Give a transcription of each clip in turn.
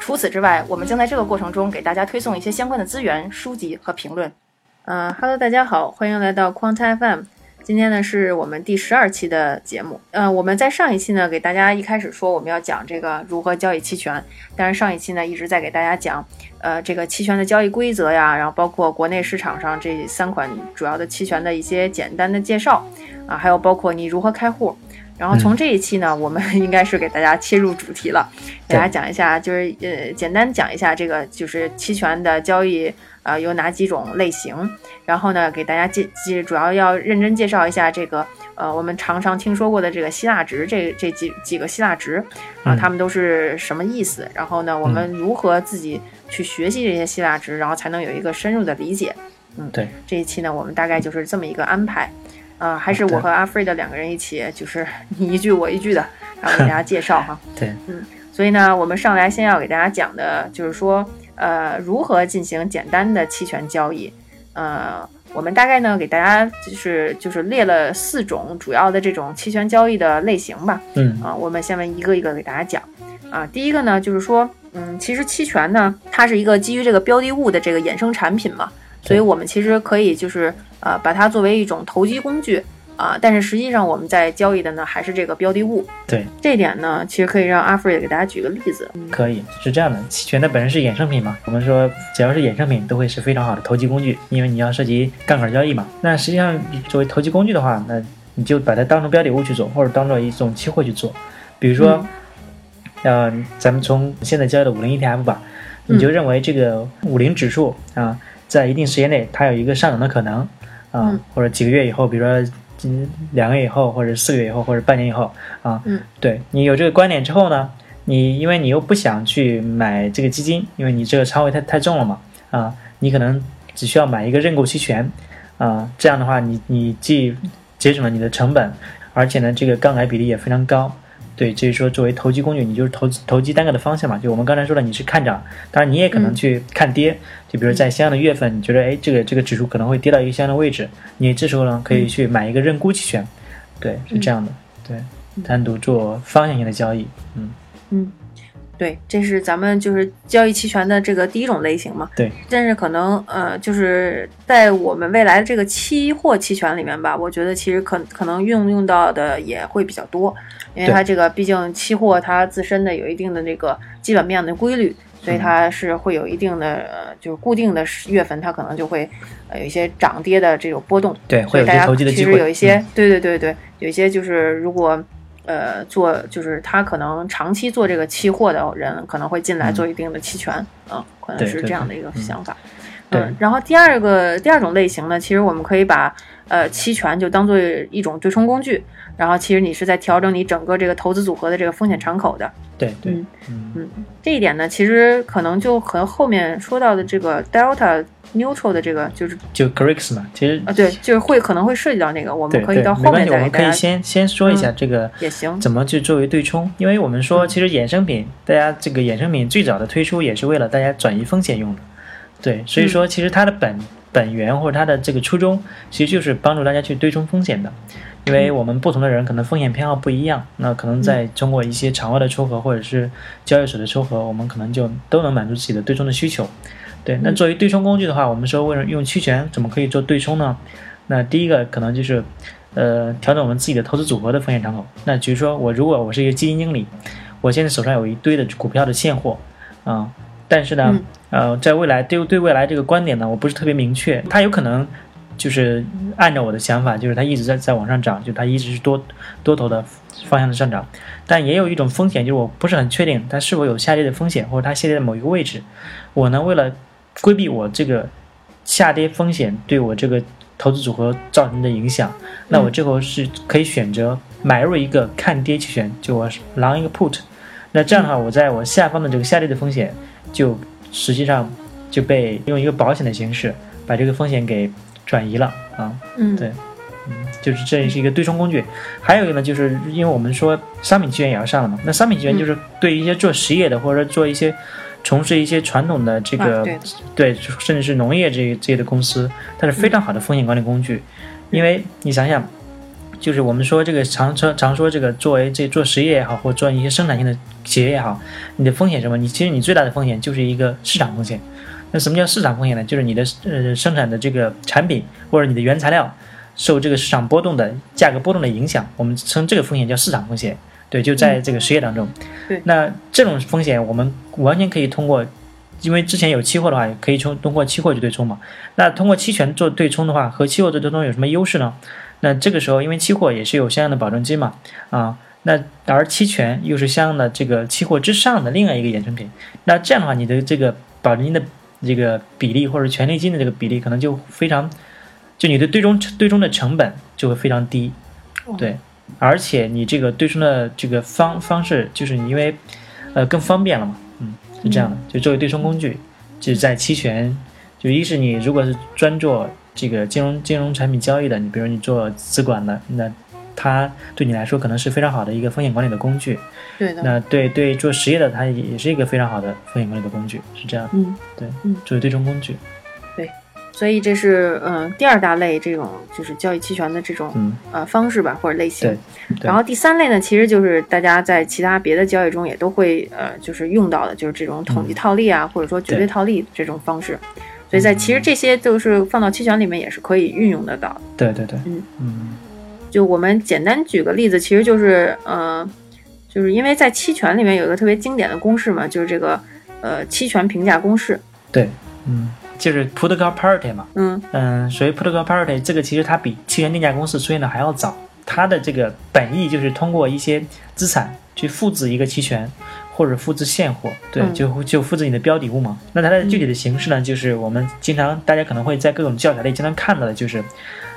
除此之外，我们将在这个过程中给大家推送一些相关的资源、书籍和评论。呃哈喽，大家好，欢迎来到 quantifm。今天呢是我们第十二期的节目。呃，我们在上一期呢给大家一开始说我们要讲这个如何交易期权，但是上一期呢一直在给大家讲，呃，这个期权的交易规则呀，然后包括国内市场上这三款主要的期权的一些简单的介绍啊，还有包括你如何开户。然后从这一期呢，我们 应该是给大家切入主题了，给大家讲一下，就是呃，简单讲一下这个就是期权的交易。啊，有哪几种类型？然后呢，给大家介介，主要要认真介绍一下这个，呃，我们常常听说过的这个希腊值，这这几几个希腊值啊，它们都是什么意思？然后呢，我们如何自己去学习这些希腊值，然后才能有一个深入的理解？嗯，对，这一期呢，我们大概就是这么一个安排，啊，还是我和阿飞的两个人一起，就是 你一句我一句的，然后给大家介绍哈。对，嗯，所以呢，我们上来先要给大家讲的就是说。呃，如何进行简单的期权交易？呃，我们大概呢给大家就是就是列了四种主要的这种期权交易的类型吧。嗯啊，我们下面一个一个给大家讲。啊，第一个呢就是说，嗯，其实期权呢它是一个基于这个标的物的这个衍生产品嘛，所以我们其实可以就是呃把它作为一种投机工具。啊，但是实际上我们在交易的呢还是这个标的物。对，这点呢，其实可以让阿弗瑞给大家举个例子。可以，是这样的，期权它本身是衍生品嘛，我们说只要是衍生品都会是非常好的投机工具，因为你要涉及杠杆交易嘛。那实际上作为投机工具的话，那你就把它当成标的物去做，或者当做一种期货去做。比如说，呃，咱们从现在交易的五零 ETF 吧，你就认为这个五零指数啊，在一定时间内它有一个上涨的可能啊，或者几个月以后，比如说。嗯，两个月以后，或者四个月以后，或者半年以后啊，嗯，对你有这个观点之后呢，你因为你又不想去买这个基金，因为你这个仓位太太重了嘛，啊，你可能只需要买一个认购期权，啊，这样的话，你你既节省了你的成本，而且呢，这个杠杆比例也非常高。对，就是说，作为投机工具，你就是投投机单个的方向嘛。就我们刚才说的，你是看涨，当然你也可能去看跌。就比如在相应的月份，你觉得哎，这个这个指数可能会跌到一个相应的位置，你这时候呢可以去买一个认沽期权。对，是这样的。对，单独做方向性的交易。嗯嗯。对，这是咱们就是交易期权的这个第一种类型嘛。对。但是可能呃，就是在我们未来的这个期货期权里面吧，我觉得其实可可能运用到的也会比较多，因为它这个毕竟期货它自身的有一定的这个基本面的规律，所以它是会有一定的呃，就是固定的月份，它可能就会呃有一些涨跌的这种波动。对，会有大家投机的机会。其实有一些，对对对对，有一些就是如果。呃，做就是他可能长期做这个期货的人，可能会进来做一定的期权，嗯，可能是这样的一个想法。对，然后第二个第二种类型呢，其实我们可以把呃期权就当做一种对冲工具，然后其实你是在调整你整个这个投资组合的这个风险敞口的。对对，嗯嗯，这一点呢，其实可能就和后面说到的这个 delta。Neutral 的这个就是就 Greeks 嘛，其实啊对，就是会可能会涉及到那个，我们可以到后面再我们可以先先说一下这个也行，怎么去作为对冲？因为我们说其实衍生品，大家这个衍生品最早的推出也是为了大家转移风险用的，对，所以说其实它的本本源或者它的这个初衷，其实就是帮助大家去对冲风险的，因为我们不同的人可能风险偏好不一样，那可能在通过一些场外的撮合或者是交易所的撮合，我们可能就都能满足自己的对冲的需求。对，那作为对冲工具的话，我们说为什么用期权怎么可以做对冲呢？那第一个可能就是，呃，调整我们自己的投资组合的风险敞口。那比如说我如果我是一个基金经理，我现在手上有一堆的股票的现货，啊，但是呢，呃，在未来对对未来这个观点呢，我不是特别明确，它有可能就是按照我的想法，就是它一直在在往上涨，就它一直是多多头的方向的上涨，但也有一种风险，就是我不是很确定它是否有下跌的风险，或者它下跌的某一个位置，我呢为了规避我这个下跌风险对我这个投资组合造成的影响，那我这后是可以选择买入一个看跌期权，就我 long 一个 put，那这样的话，我在我下方的这个下跌的风险就实际上就被用一个保险的形式把这个风险给转移了啊。嗯，对，嗯，就是这也是一个对冲工具。还有一个呢，就是因为我们说商品期权也要上了嘛，那商品期权就是对于一些做实业的或者做一些从事一些传统的这个、啊对对，甚至是农业这这些的公司，它是非常好的风险管理工具。因为你想想，就是我们说这个常说常说这个作为这做实业也好，或做一些生产性的企业也好，你的风险什么？你其实你最大的风险就是一个市场风险。那什么叫市场风险呢？就是你的呃生产的这个产品或者你的原材料受这个市场波动的价格波动的影响，我们称这个风险叫市场风险。对，就在这个实业当中。对那这种风险我们完全可以通过，因为之前有期货的话，可以通通过期货去对冲嘛。那通过期权做对冲的话，和期货做对冲有什么优势呢？那这个时候，因为期货也是有相应的保证金嘛，啊，那而期权又是相应的这个期货之上的另外一个衍生品，那这样的话，你的这个保证金的这个比例或者权利金的这个比例可能就非常，就你的对冲对冲的成本就会非常低，哦对，而且你这个对冲的这个方方式，就是你因为呃更方便了嘛，嗯，是这样的，就作为对冲工具，就是在期权，就一是你如果是专做这个金融金融产品交易的，你比如你做资管的，那它对你来说可能是非常好的一个风险管理的工具。对的，那对对做实业的，它也是一个非常好的风险管理的工具，是这样。嗯，对，嗯作为对冲工具，所以这是嗯、呃第二大类这种就是交易期权的这种嗯，呃方式吧或者类型然后第三类呢，其实就是大家在其他别的交易中也都会呃就是用到的，就是这种统计套利啊，或者说绝对对套利这种方式。所以在其实这些都是放到期权里面也是可以运用得到的。对对对，嗯嗯就我们简单举个例子，其实就是呃，就是因为在期权里面有一个特别经典的公式嘛，就是这个呃期权评价公式。对，嗯，就是 put call parity 嘛，嗯嗯，所谓 put call parity 这个其实它比期权定价公式出现的还要早，它的这个本意就是通过一些资产去复制一个期权。或者复制现货，对，嗯就就复制你的标的物嘛。那它的具体的形式呢，就是我们经常大家可能会在各种教材里经常看到的，就是，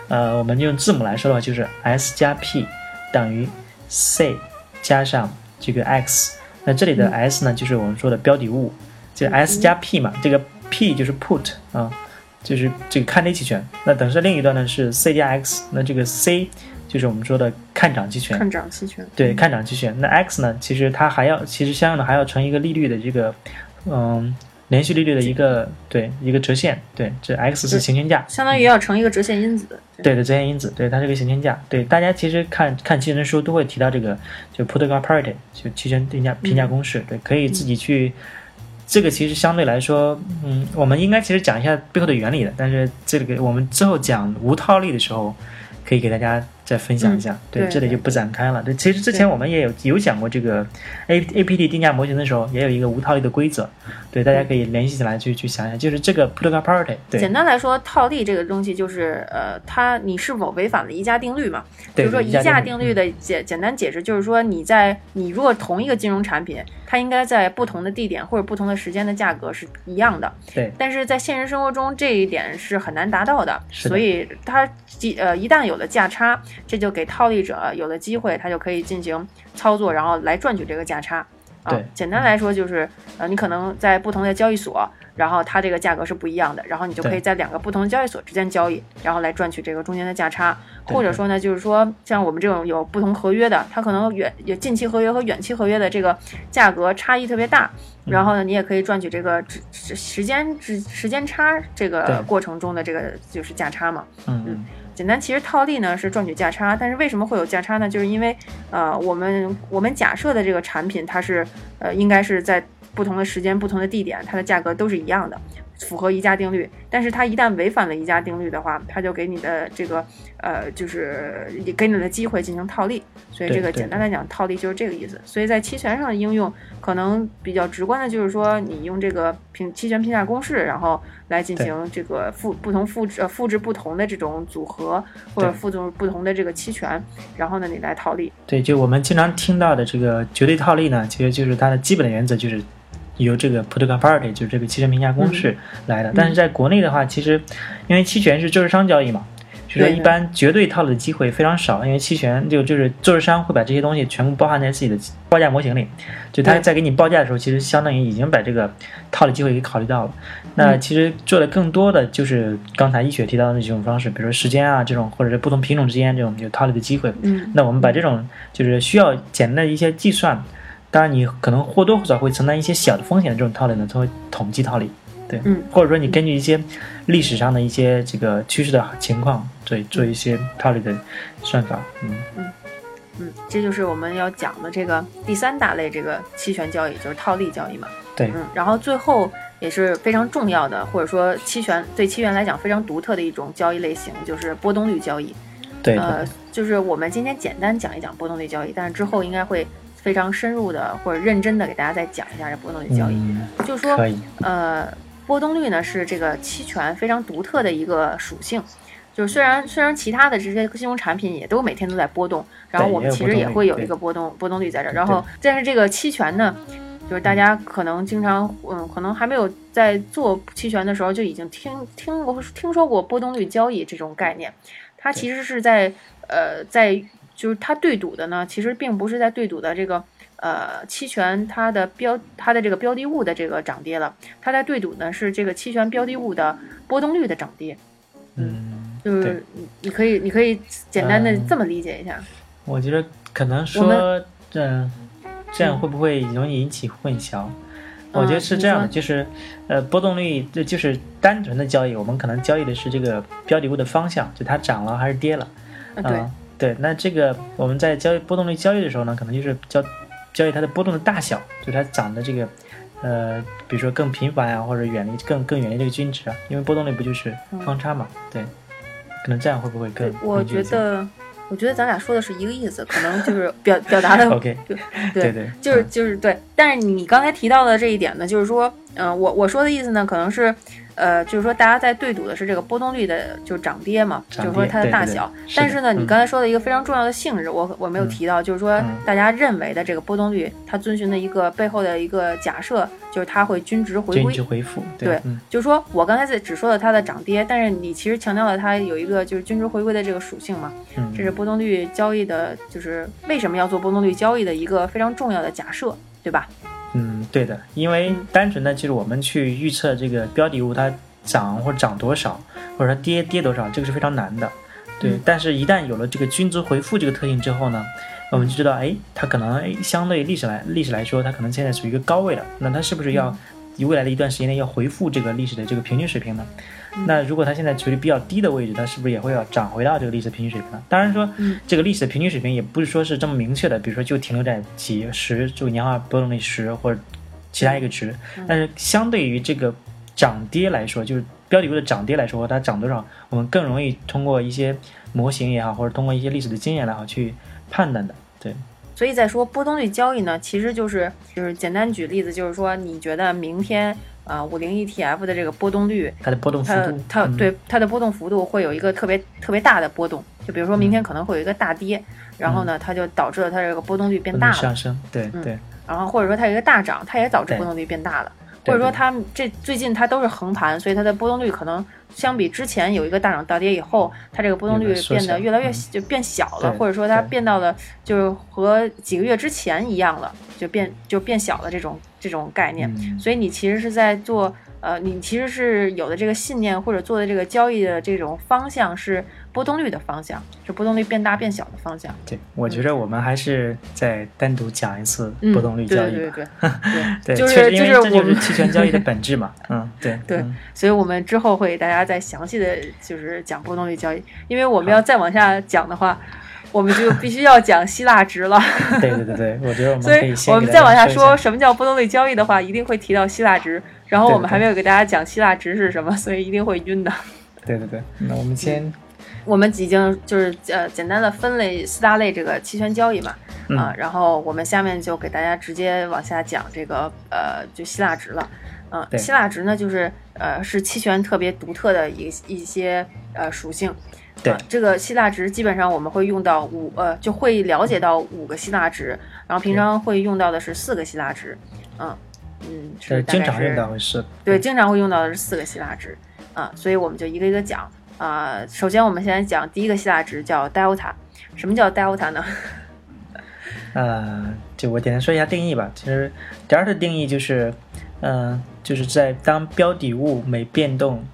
呃，我们用字母来说的话，就是 S 加 P 等于 C 加上这个 X。那这里的嗯 S 呢，就是我们说的标的物，就 S 加 P 嘛，这个 P 就是 put 啊，就是这个看跌期权。那等式另一端呢是 C 加 X，那这个 C 就是我们说的看涨期权。看涨期权。对，看涨期权。那 X 呢？其实它还要，其实相应的还要乘一个利率的这个，嗯，连续利率的一个对一个折现。对，这 X 是行权价，相当于要乘一个折现因子。对的折现因子，对，它是个行权价。对，大家其实看看期权书都会提到这个，就 put call parity，就期权定价评价公式。对，可以自己去。这个其实相对来说，嗯，我们应该其实讲一下背后的原理的，但是这个我们之后讲无套利的时候，可以给大家再分享一下。对，这里就不展开了。对，其实之前我们也有有讲过这个 A A P D 定价模型的时候，也有一个无套利的规则。对，大家可以联系起来去去想想，就是这个 put call parity。对简，单来说，套利这个东西就是呃，它你是否违反了宜价定律嘛？比对如说宜价定律的。的简简单解释就是说，你在你如果同一个金融产品，它应该在不同的地点或者不同的时间的价格是一样的，对但是在现实生活中这一点是很难达到的，是的所以它即呃一旦有了价差，这就给套利者有了机会，他就可以进行操作，然后来赚取这个价差。啊对，简单来说就是，呃，你可能在不同的交易所，然后它这个价格是不一样的，然后你就可以在两个不同的交易所之间交易，然后来赚取这个中间的价差。或者说呢，就是说像我们这种有不同合约的，它可能远有近期合约和远期合约的这个价格差异特别大，嗯然后呢，你也可以赚取这个时时时间时时间差这个过程中的这个就是价差嘛。嗯嗯简单，其实套利呢是赚取价差，但是为什么会有价差呢？就是因为呃，我们我们假设的这个产品它是呃应该是在不同的时间、不同的地点，它的价格都是一样的，符合宜家定律。但是它一旦违反了宜家定律的话，它就给你的这个呃就是也给你的机会进行套利。所以这个简单来讲，套利就是这个意思。所以在期权上的应用，可能比较直观的就是说，你用这个评期权评价公式，然后来进行这个复不同复制呃复制不同的这种组合，或者对复制不同的这个期权，然后呢你来套利。对，就我们经常听到的这个绝对套利呢，其实就是它的基本的原则就是由这个 put call parity，就是这个期权评价公式来的。但是在国内的话，其实因为期权是做市商交易嘛，所以说一般绝对套利的机会非常少，因为期权就就是做市商会把这些东西全部包含在自己的报价模型里，就他在给你报价的时候，其实相当于已经把这个套利机会给考虑到了。那嗯其实做的更多的就是刚才一雪提到的那几种方式，比如说时间啊这种，或者是不同品种之间这种有套利的机会。嗯那我们把这种就是需要简单的一些计算，当然你可能或多或少会承担一些小的风险的这种套利呢，作为统计套利。对，嗯或者说你根据一些历史上的一些这个趋势的情况，对，做一些套利的算法。嗯，嗯嗯，这就是我们要讲的这个第三大类这个期权交易，就是套利交易嘛。对，嗯，然后最后也是非常重要的，或者说期权对期权来讲非常独特的一种交易类型，就是波动率交易。对呃，，就是我们今天简单讲一讲波动率交易，但是之后应该会非常深入的或者认真的给大家再讲一下这波动率交易。嗯，就是说呃，波动率呢是这个期权非常独特的一个属性。就是虽然虽然其他的这些金融产品也都每天都在波动，然后我们其实也会有一个波动波动率在这儿，然后但是这个期权呢，就是大家可能经常嗯，可能还没有在做期权的时候就已经听听过听说过波动率交易这种概念，它其实是在呃在就是它对赌的呢，其实并不是在对赌的这个。呃，期权它的标它的这个标的物的这个涨跌了，它在对赌呢是这个期权标的物的波动率的涨跌，嗯，就是你你可以你可以简单的嗯这么理解一下。我觉得可能说，这，这样会不会容易引起混淆？我觉得是这样的，就是，呃，波动率这就是单纯的交易，我们可能交易的是这个标的物的方向，就它涨了还是跌了。嗯对，那这个我们在交易波动率交易的时候呢，可能就是交交易它的波动的大小，就它涨的这个，呃，比如说更频繁啊，或者远离更更远离这个均值啊，因为波动率不就是方差嘛？对，可能这样会不会更？我觉得，我觉得咱俩说的是一个意思，可能就是 表表达的 OK，对对对，就是嗯就是对，但是你刚才提到的这一点呢，就是说，嗯、我我说的意思呢，可能是，呃，就是说大家在对赌的是这个波动率的，就是涨跌嘛，就是说它的跌对对大小。但是呢，你嗯刚才说的一个非常重要的性质，我我没有嗯提到，就是说嗯大家认为的这个波动率，它遵循的一个背后的一个假设，就是它会均值回归均值。回复，对嗯就是说我刚才在只说了它的涨跌，但是你其实强调了它有一个就是均值回归的这个属性嘛，嗯，这是波动率交易的，就是为什么要做波动率交易的一个非常重要的假设，对吧？嗯，对的，因为单纯的就是我们去预测这个标的物它涨或者涨多少，或者说跌跌多少，这个是非常难的。对，嗯但是一旦有了这个均值回复这个特性之后呢，我们就知道，哎，它可能哎相对历史来历史来说，它可能现在处于一个高位了，那它是不是要以未来的一段时间内要回复这个历史的这个平均水平呢？那如果它现在处于比较低的位置，它是不是也会要涨回到这个历史平均水平呢？当然说，嗯这个历史的平均水平也不是说是这么明确的，比如说就停留在几十，就年化波动率十或者其他一个值，但是相对于这个涨跌来说，就是标的物的涨跌来说，它涨多少，我们更容易通过一些模型也好，或者通过一些历史的经验来好去判断的。对，所以在说波动率交易呢，其实就是就是简单举例子，就是说你觉得明天啊五零 ETF 的这个波动率，它的波动幅它度，它嗯对它的波动幅度会有一个特别特别大的波动，就比如说明天可能会有一个大跌，然后呢它就导致了它这个波动率变大了，上升，对嗯对。然后或者说它有一个大涨，它也导致波动率变大了。对或者说它这最近它都是横盘，所以它的波动率可能相比之前有一个大涨大跌以后，它这个波动率变得越来越嗯。就变小了，或者说它变到了就是和几个月之前一样了，就变就变小了这种这种概念。嗯。所以你其实是在做呃，你其实是有的这个信念或者做的这个交易的这种方向是波动率的方向，是波动率变大变小的方向。对，我觉得我们还是再单独讲一次嗯，波动率交易吧。对对对对对，就是就是就是我们期权交易的本质嘛。嗯，对对嗯所以我们之后会给大家再详细的就是讲波动率交易，因为我们要再往下讲的话，我们就必须要讲希腊值了。对对对对，我觉得我们所以可以先我们再往下说什么叫波动率交易的话，一定会提到希腊值。然后我们还没有给大家讲希腊值是什么，所以一定会晕的。对对对，那我们先我们已经就是呃简单的分类四大类这个期权交易嘛，嗯啊，然后我们下面就给大家直接往下讲这个呃就希腊值了。嗯、对希腊值呢就是呃是期权特别独特的一一些呃属性。对啊这个希腊值基本上我们会用到五呃就会了解到五个希腊值，然后平常会用到的是四个希腊值。嗯嗯，是经常用到是对，经常会用到的是四个希腊值啊，所以我们就一个一个讲呃，首先我们先讲第一个希腊值叫 delta，什么叫 delta 呢？呃，就我简单说一下定义吧。其实 delta 定义就是，嗯、就是在当标的物每变动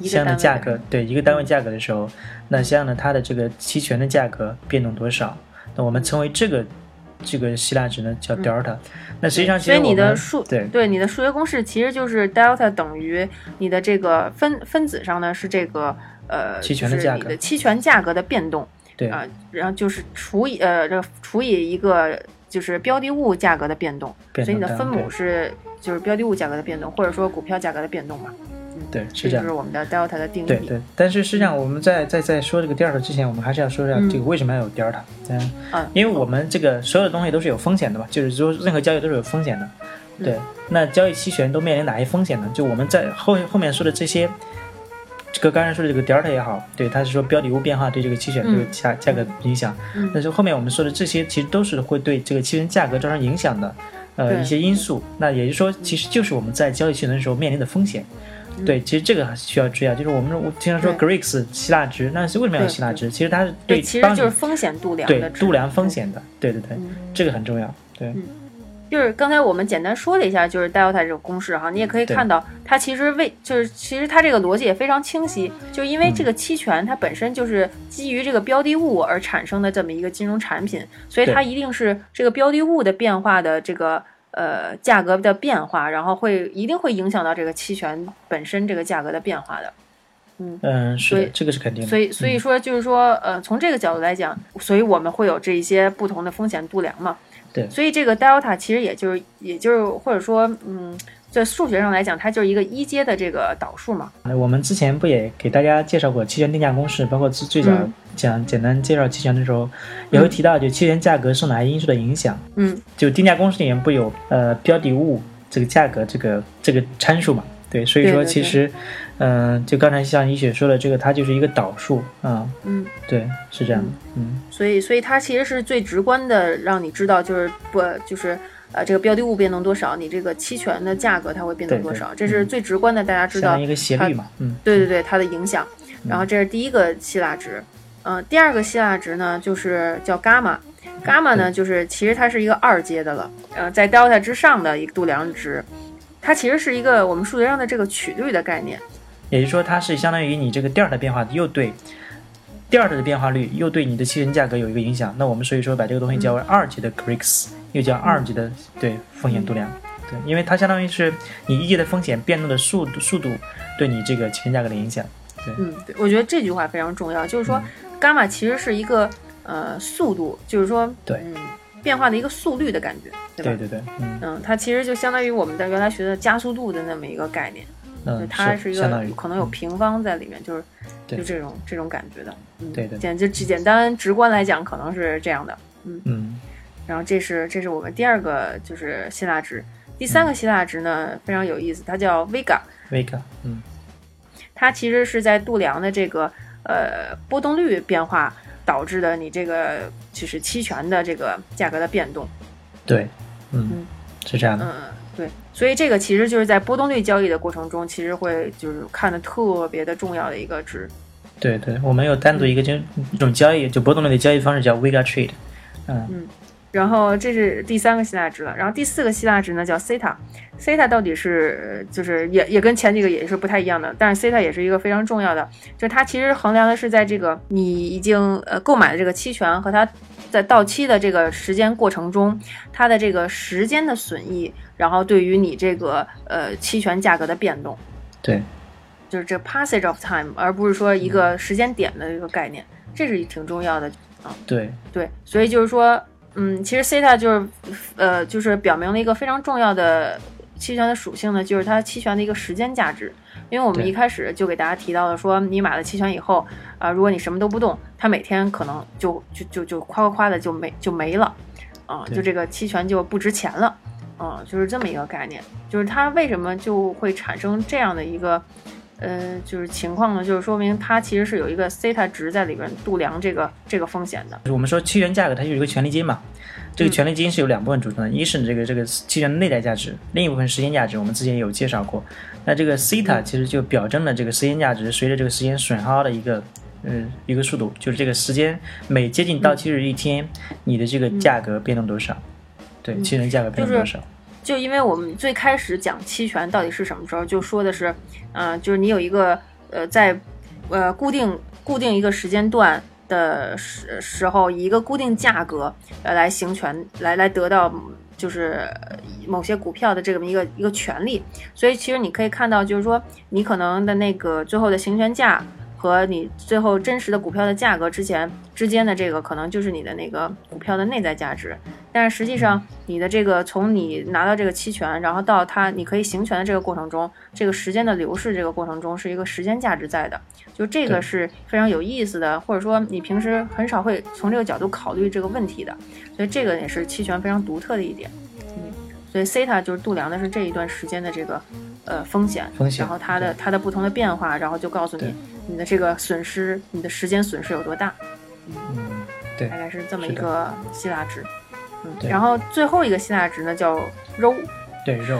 相应的价格，对一个单位价格的时候，那相应的它的这个期权的价格变动多少？那我们称为这个这个希腊值呢叫 delta。那实际上，其嗯所以你实我们的数对对你的数学公式其实就是 delta 等于你的这个分分子上呢是这个呃期权的价格期权价格的变动对啊、然后就是除以呃这除以一个就是标的物价格的变动，变所以你的分母是就是标的物价格的变动，或者说股票价格的变动嘛，对这是这样就是。我们的 delta 的定义。对对，但是实际上我们在在在说这个 delta 之前，我们还是要说一下嗯这个为什么要有 delta。嗯，嗯因为我们这个所有的东西都是有风险的嘛，就是说任何交易都是有风险的。嗯对，那交易期权都面临哪些风险呢？就我们在后后面说的这些，这个刚才说的这个 delta 也好，对，它是说标的物变化对这个期权这个价价格影响。嗯但是后面我们说的这些其实都是会对这个期权价格造成影响的，呃，一些因素。那也就是说，其实就是我们在交易期权的时候面临的风险。对，其实这个还是需要注意啊，就是我们我经常说 Greeks 希腊值，那是为什么要希腊值？其实它是对，其实就是风险度量对度量风险的，对对对，嗯这个很重要。对，就是刚才我们简单说了一下，就是 delta 这个公式哈，你也可以看到，它其实为就是其实它这个逻辑也非常清晰，就是因为这个期权它本身就是基于这个标的物而产生的这么一个金融产品，所以它一定是这个标的物的变化的这个呃价格的变化，然后会一定会影响到这个期权本身这个价格的变化的。嗯，是所以，的这个是肯定的。所以所以说就是说，呃，从这个角度来讲，所以我们会有这一些不同的风险度量嘛。对所以这个 delta 其实也就是也就是或者说，嗯，在数学上来讲，它就是一个一阶的这个导数嘛。那我们之前不也给大家介绍过期权定价公式，包括最最早嗯讲简单介绍期权的时候，也会提到就期权价格受哪些因素的影响。嗯，就定价公式里面不有呃标的物这个价格这个这个参数嘛？对，所以说其实，嗯、就刚才像一雪说的，这个它就是一个导数啊、嗯，对，是这样的，嗯所以所以它其实是最直观的让你知道，就是不就是。呃，这个标的物变动多少，你这个期权的价格它会变动对对多少，这是最直观的，大家知道一个斜率嘛，嗯，对对对，它的影响。然后这是第一个希腊值，嗯、第二个希腊值呢就是叫伽马，伽马呢就是其实它是一个二阶的了，呃，在 delta 之上的一个度量值，它其实是一个我们数学上的这个曲率的概念。也就是说它是相当于你这个 delta 的变化又对 delta 的变化率又对你的期权价格有一个影响，那我们所以说把这个东西叫为二级的 Greeks，、又叫二级的对风险度量。对，因为它相当于是你一级的风险变动的速度速度对你这个期权价格的影响。对嗯，对，我觉得这句话非常重要，就是说伽马其实是一个呃速度，就是说对嗯变化的一个速率的感觉，对吧？对对对，嗯嗯，它其实就相当于我们在原来学的加速度的那么一个概念。就嗯，它是一个可能有平方在里面，就是就这种这种感觉的。嗯，对对简就简单直观来讲，可能是这样的。嗯。嗯。然后这是这是我们第二个就是希腊值，第三嗯。个希腊值呢非常有意思，它叫 vega，，Vega，嗯。它其实是在度量的这个呃波动率变化导致的你这个就是期权的这个价格的变动。对，嗯嗯。是这样的，嗯，对，所以这个其实就是在波动率交易的过程中，其实会就是看的特别的重要的一个值。对对，我们有单独一个就一种交易，就波动率的交易方式叫 Vega Trade，嗯然后这是第三个希腊值了，然后第四个希腊值呢叫 theta，theta 到底是就是也也跟前几个也是不太一样的，但是 theta 也是一个非常重要的，就是它其实衡量的是在这个你已经呃购买的这个期权和它在到期的这个时间过程中，它的这个时间的损益，然后对于你这个呃期权价格的变动，对。就是这 passage of time，而不是说一个时间点的一个概念，这是挺重要的。啊。对。对，所以就是说，嗯，其实 theta 就是，呃，就是表明了一个非常重要的期权的属性呢，就是它期权的一个时间价值。因为我们一开始就给大家提到了说，你买了期权以后，啊、如果你什么都不动，它每天可能就就就就夸夸夸的就没就没了，啊、对就这个期权就不值钱了，啊、就是这么一个概念。就是它为什么就会产生这样的一个呃，就是情况呢，就是说明它其实是有一个西塔值在里边度量这个这个风险的。我们说期权价格它有一个权利金嘛，这个权利金是由两部分组成的，一是这个这个期权的内在价值，另一部分时间价值，我们之前也有介绍过。那这个西塔其实就表征了这个时间价值随着这个时间损耗的一个嗯一个速度，就是这个时间每接近到期日一天，你的这个价格变动多少？对，期权价格变动多少？就就因为我们最开始讲期权到底是什么时候，就说的是，嗯，就是你有一个呃在呃固定固定一个时间段的时时候，以一个固定价格呃来行权，来来得到就是某些股票的这么一个一个权利。所以其实你可以看到，就是说你可能的那个最后的行权价。和你最后真实的股票的价格之前之间的这个，可能就是你的那个股票的内在价值。但是实际上，你的这个从你拿到这个期权，然后到它你可以行权的这个过程中，这个时间的流逝这个过程中，是一个时间价值在的。就这个是非常有意思的，或者说你平时很少会从这个角度考虑这个问题的。所以这个也是期权非常独特的一点。嗯，所以西塔就是度量的是这一段时间的这个呃风险，风险，然后它的它的不同的变化，然后就告诉你。你的这个损失，你的时间损失有多大？嗯，对，大概是这么一个希腊值。嗯，然后最后一个希腊值呢叫 rho。对，rho。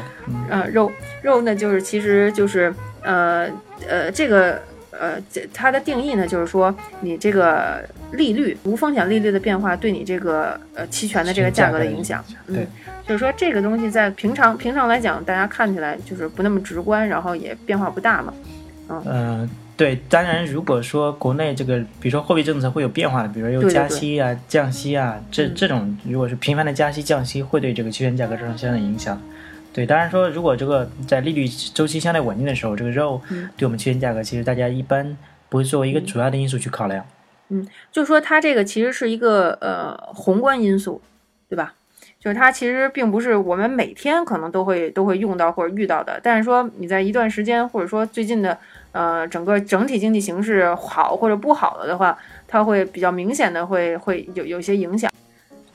嗯，rho rho 呢就是其实就是呃呃这个呃它的定义呢就是说你这个利率无风险利率的变化对你这个呃期权的这个价格的影响。嗯，就是说这个东西在平常平常来讲，大家看起来就是不那么直观，然后也变化不大嘛。嗯。对，当然，如果说国内这个，比如说货币政策会有变化的，比如说有加息啊、降息啊，这这种如果是频繁的加息、降息，会对这个期权价格造成相应的影响。对，当然说，如果这个在利率周期相对稳定的时候，这个肉对我们期权价格，其实大家一般不会作为一个主要的因素去考量。嗯，就说它这个其实是一个呃宏观因素，对吧？就是它其实并不是我们每天可能都会都会用到或者遇到的，但是说你在一段时间或者说最近的。呃，整个整体经济形势好或者不好了的话，它会比较明显的会会有有些影响。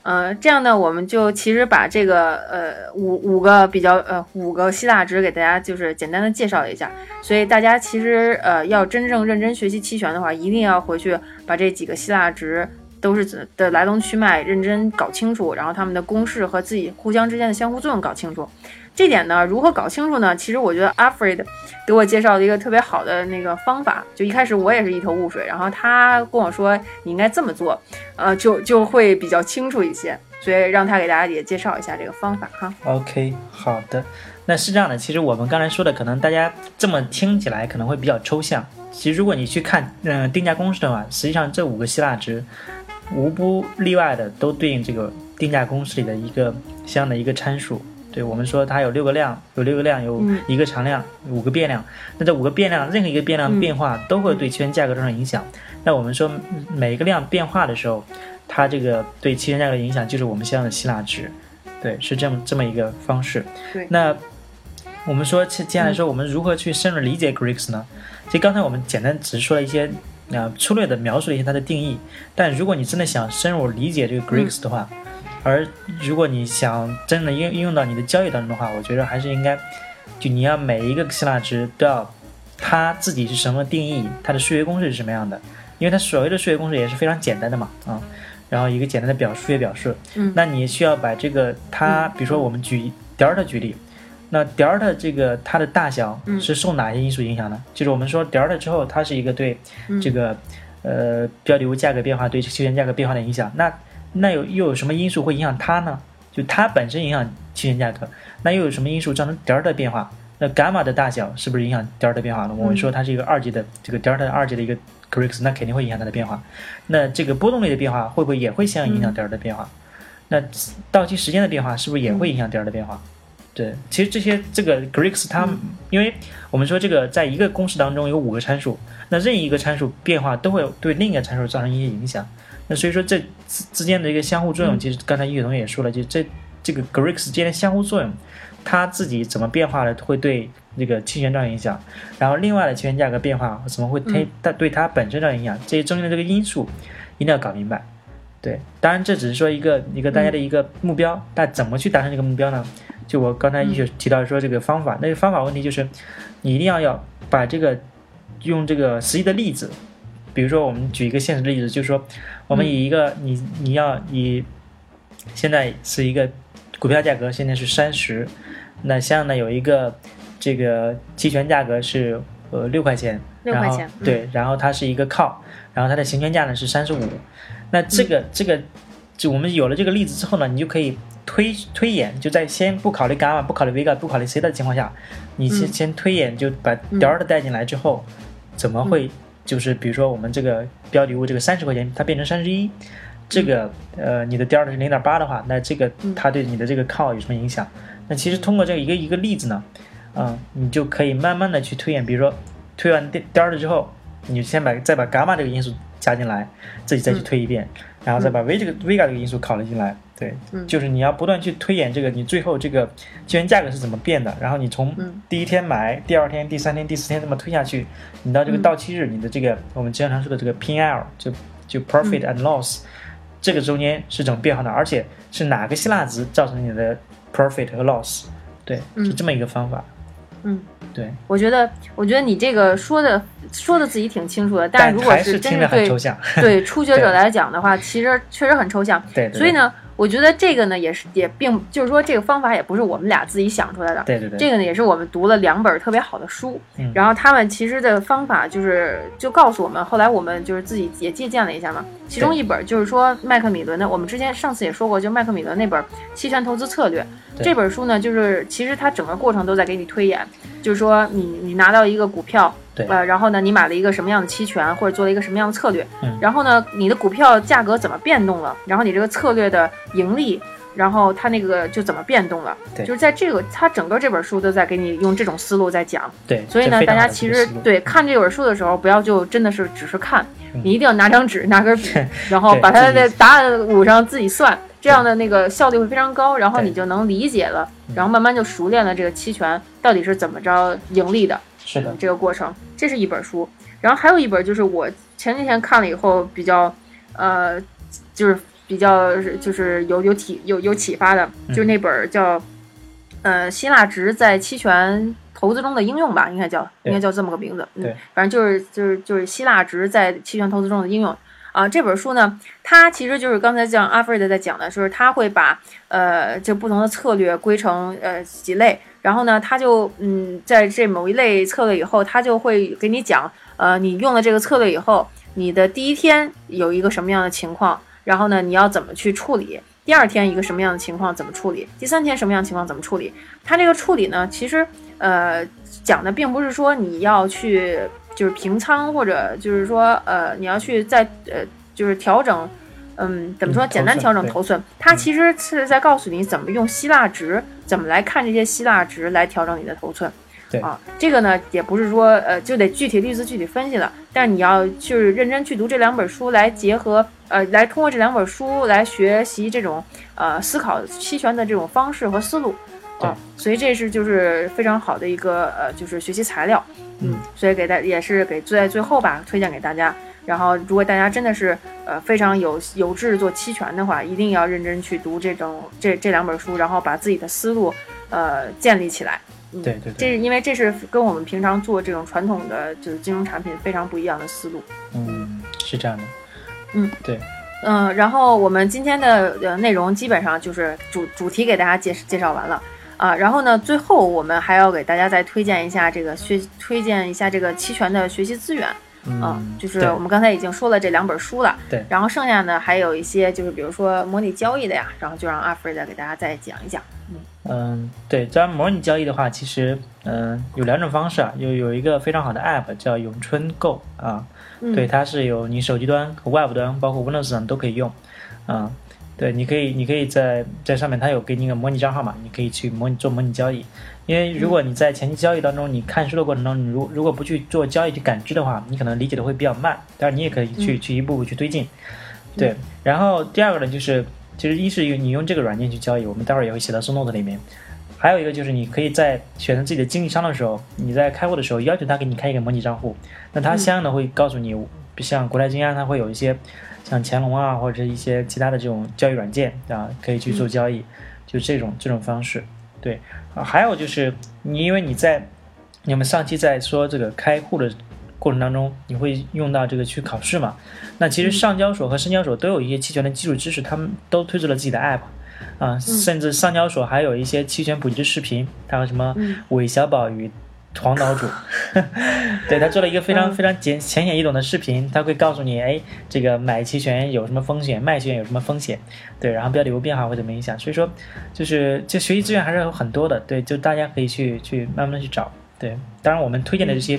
呃，这样呢，我们就其实把这个呃五五个比较呃五个希腊值给大家就是简单的介绍一下。所以大家其实呃要真正认真学习期权的话，一定要回去把这几个希腊值都是的来龙去脉认真搞清楚，然后他们的公式和自己互相之间的相互作用搞清楚。这点呢，如何搞清楚呢？其实我觉得 Alfred 给我介绍了一个特别好的那个方法。就一开始我也是一头雾水，然后他跟我说你应该这么做，呃，就就会比较清楚一些。所以让他给大家也介绍一下这个方法哈。OK，好的。那是这样的，其实我们刚才说的，可能大家这么听起来可能会比较抽象。其实如果你去看嗯定价公式的话，实际上这五个希腊值无不例外的都对应这个定价公式里的一个相应的一个参数。对我们说，它有六个量，有六个量，有一个常量，五个变量。那这五个变量，任何一个变量变化都会对期权价格造成影响。那我们说，每一个量变化的时候，它这个对期权价格的影响就是我们相应的希腊值。对，是这么这么一个方式。对。那我们说，接接下来说，我们如何去深入理解 Greeks 呢？其实刚才我们简单只是说了一些，啊，粗略的描述了一些它的定义。但如果你真的想深入理解这个 Greeks 的话，而如果你想真的应应用到你的交易当中的话，我觉得还是应该，就你要每一个希腊值都要它自己是什么定义，它的数学公式是什么样的，因为它所谓的数学公式也是非常简单的嘛，啊，然后一个简单的表数学表示，嗯，那你需要把这个它，比如说我们举 delta 举例，那 delta 这个它的大小是受哪些因素影响呢？就是我们说 delta 之后，它是一个对这个呃标的物价格变化对期权价格变化的影响，那。那有又有什么因素会影响它呢？就它本身影响期权价格，那又有什么因素造成 delta 变化？那伽马的大小是不是影响 delta 变化呢？我们说它是一个二级的这个 delta 二级的一个 Greeks，那肯定会影响它的变化。那这个波动率的变化会不会也会相应影响 delta 的变化？那到期时间的变化是不是也会影响 delta 的变化？对，其实这些这个 Greeks 它，因为我们说这个在一个公式当中有五个参数，那任意一个参数变化都会对另一个参数造成一些影响。那所以说这之之间的一个相互作用，其实刚才一宇同学也说了，就这这个 Greeks 之间的相互作用，它自己怎么变化的会对那个期权造成影响，然后另外的期权价格变化怎么会推它对它本身造成影响，这些中间的这个因素一定要搞明白。对，当然这只是说一个一个大家的一个目标，但怎么去达成这个目标呢？就我刚才易雪提到说这个方法，那个方法问题就是你一定要要把这个用这个实际的例子，比如说我们举一个现实的例子，就是说我们以一个你你要以现在是一个股票价格现在是三十，那像呢有一个这个期权价格是呃六块钱，然后六块钱，嗯。对，然后它是一个靠，然后它的行权价呢是三十五，那这个、这个就我们有了这个例子之后呢，你就可以推推演，就在先不考虑伽马、不考虑 vega、不考虑 c 的情况下，你先、嗯。先推演，就把嗯。delta 带进来之后，怎么会就是比如说我们这个标的物这个三十块钱，它变成三十一。这个呃，你的 delta 是零点八的话，那这个嗯。它对你的这个靠有什么影响？那其实通过这个一个一个例子呢，嗯，你就可以慢慢的去推演，比如说推完 del- delta 之后，你先把再把伽马这个因素加进来，自己再去嗯。推一遍，然后再把 v 这个 vega 这个因素考虑进来，对，嗯。就是你要不断去推演这个你最后这个期权价格是怎么变的，然后你从嗯。第一天买，第二天、第三天、第四天这么推下去，你到这个嗯到期日，你的这个我们经常说的这个 P&L 就就 profit 嗯 and loss，、这个中间是怎么变化的，而且是哪个希腊值造成你的 profit 和 loss，对，嗯。是这么一个方法，嗯，对，我觉得，我觉得你这个说的说的自己挺清楚的，但但如果还是听着很真是对抽象，对初学者 来讲的话，其实确实很抽象。对对。所以呢，我觉得这个呢也是也并就是说这个方法也不是我们俩自己想出来的，对对对，这个呢也是我们读了两本特别好的书，嗯然后他们其实的方法就是就告诉我们，后来我们就是自己也借鉴了一下嘛。其中一本就是说麦克米伦的，我们之前上次也说过，就麦克米伦那本《期权投资策略》这本书呢，就是其实它整个过程都在给你推演，就是说你你拿到一个股票。对。呃，然后呢，你买了一个什么样的期权，或者做了一个什么样的策略，嗯。然后呢，你的股票价格怎么变动了，然后你这个策略的盈利，然后它那个就怎么变动了，对。就是在这个它整个这本书都在给你用这种思路在讲，对，所以呢，大家其实对看这本书的时候，不要就真的是只是看，嗯你一定要拿张纸、拿根笔，然后把它的答案捂上，自己算，这样的那个效率会非常高，然后你就能理解了，嗯。然后慢慢就熟练了这个期权到底是怎么着盈利的。是的，这个过程，这是一本书。然后还有一本就是我前几天看了以后比较，呃，就是比较就是有有体有有启发的，就是那本叫，呃，希腊值在期权投资中的应用吧，应该叫应该叫这么个名字。嗯对，反正就是就是就是希腊值在期权投资中的应用。啊，这本书呢，它其实就是刚才像阿弗瑞德在讲的，就是他会把呃这不同的策略归成呃几类，然后呢，他就嗯在这某一类策略以后，他就会给你讲，呃，你用了这个策略以后，你的第一天有一个什么样的情况，然后呢，你要怎么去处理？第二天一个什么样的情况怎么处理？第三天什么样的情况怎么处理？它这个处理呢，其实呃讲的并不是说你要去就是平仓，或者就是说呃你要去再呃就是调整，嗯怎么说嗯简单调整头寸它其实是在告诉你怎么用希腊值，怎么来看这些希腊值来调整你的头寸。对啊，这个呢也不是说呃就得具体例子具体分析了，但是你要去认真去读这两本书，来结合呃来通过这两本书来学习这种呃思考期权的这种方式和思路。啊，所以这是就是非常好的一个呃就是学习材料。嗯，所以给大也是给在最后吧推荐给大家。然后，如果大家真的是呃非常有有志做期权的话，一定要认真去读这种这这两本书，然后把自己的思路呃建立起来。嗯，对对对这是因为这是跟我们平常做这种传统的就是金融产品非常不一样的思路。嗯，是这样的，嗯，对，嗯，然后我们今天的呃内容基本上就是主主题给大家介介绍完了啊，然后呢，最后我们还要给大家再推荐一下这个学推荐一下这个期权的学习资源。啊，嗯，就是我们刚才已经说了这两本书了，对然后剩下呢还有一些就是比如说模拟交易的呀，然后就让阿弗瑞德给大家再讲一讲。嗯，对，这样模拟交易的话，其实嗯有两种方式啊，有有一个非常好的 App 叫咏春 Go 啊，嗯，对，它是有你手机端和 Web 端，包括 Windows 上都可以用，啊，对，你可以你可以在在上面，它有给你一个模拟账号嘛，你可以去模拟做模拟交易。因为如果你在前期交易当中，你看书的过程中，你如如果不去做交易去感知的话，你可能理解的会比较慢。但是，你也可以去、去一步步去推进。对，然后第二个呢，就是其实一是你用这个软件去交易，我们待会儿也会写到 o note 里面。还有一个就是你可以在选择自己的经纪商的时候，你在开户的时候要求他给你开一个模拟账户，那他相应的会告诉你，像国泰金安它会有一些像乾隆啊或者是一些其他的这种交易软件啊，可以去做交易，就这种这种方式。对啊，还有就是你因为你在你们上期在说这个开户的过程当中，你会用到这个去考试嘛？那其实上交所和深交所都有一些期权的基础知识，他们都推出了自己的 app。啊，甚至上交所还有一些期权普及的视频，还有什么韦小宝与黄岛主，对他做了一个非常非常简浅显易懂的视频，他会告诉你，哎，这个买期权有什么风险，卖期权有什么风险，对，然后标的物变化会怎么影响，所以说就是这学习资源还是有很多的，对，就大家可以去去慢慢去找，对，当然我们推荐的这些，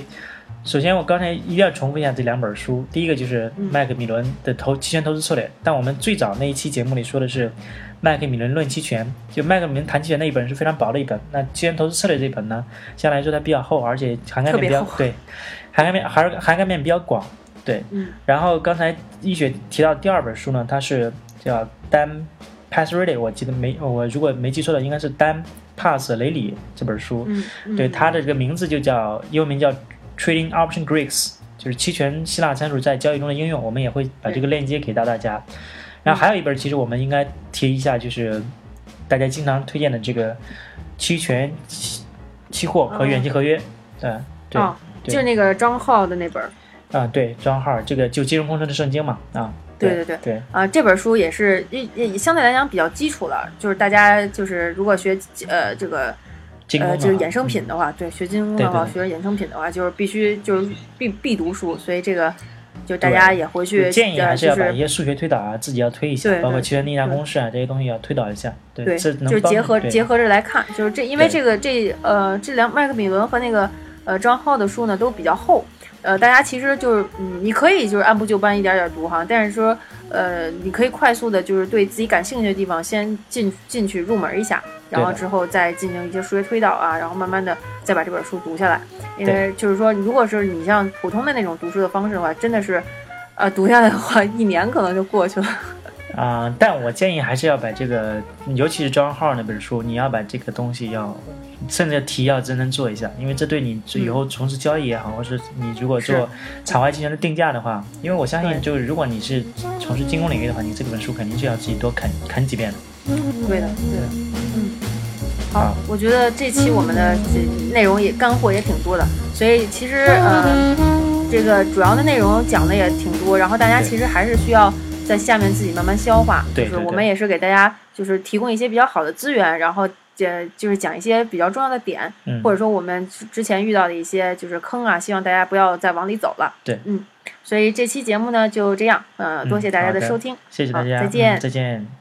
首先我刚才一定要重复一下这两本书，第一个就是麦克米伦的投期权投资策略，但我们最早那一期节目里说的是。麦克米伦论期权，就麦克米伦谈期权那一本是非常薄的一本。那期权投资策略这一本呢，相对来说它比较厚，而且涵盖面比较对，涵盖面涵涵盖面比较广。对，嗯。然后刚才易雪提到第二本书呢，它是叫丹 Pass Ready，我记得没我如果没记错的，应该是丹 Pass 雷里这本书。嗯。对，它的这个名字就叫英文名叫 Trading Option Greeks，就是期权希腊参数在交易中的应用。我们也会把这个链接给到大家。然后还有一本，其实我们应该提一下，就是大家经常推荐的这个期权期期货和远期合约，嗯，对，就是那个张浩的那本。啊，对，张浩，这个就金融工程的圣经嘛，啊，对对对对，啊，这本书也是也相对来讲比较基础了，就是大家就是如果学呃这个呃就是衍生品的话，对，学金融的话，学衍生品的话，就是必须就是必必读书，所以这个。就大家也回去建议还是要把一些数学推导啊，自己要推一下，包括期权逆价公式啊这些东西要推导一下。对，就结合结合着来看，就是这因为这个这呃这两麦克米伦和那个呃张浩的书呢都比较厚，呃大家其实就是嗯你可以就是按部就班一点点读哈，但是说呃你可以快速的就是对自己感兴趣的地方先进进去入门一下。然后之后再进行一些数学推导啊，然后慢慢的再把这本书读下来。因为就是说，如果是你像普通的那种读书的方式的话，真的是，呃，读下来的话，一年可能就过去了。啊，但我建议还是要把这个，尤其是张浩那本书，你要把这个东西要，甚至题要认真做一下，因为这对你以后从事交易也好，或是你如果做场外期权的定价的话，因为我相信，就是如果你是从事金融领域的话，你这本书肯定是要自己多啃啃几遍的。对的，对的，嗯，好，我觉得这期我们的内容也干货也挺多的，所以其实呃，这个主要的内容讲的也挺多，然后大家其实还是需要在下面自己慢慢消化，就是我们也是给大家就是提供一些比较好的资源，然后呃就是讲一些比较重要的点，或者说我们之前遇到的一些就是坑啊，希望大家不要再往里走了。对，嗯，所以这期节目呢就这样，呃，多谢大家的收听，谢谢大家，再见，再见。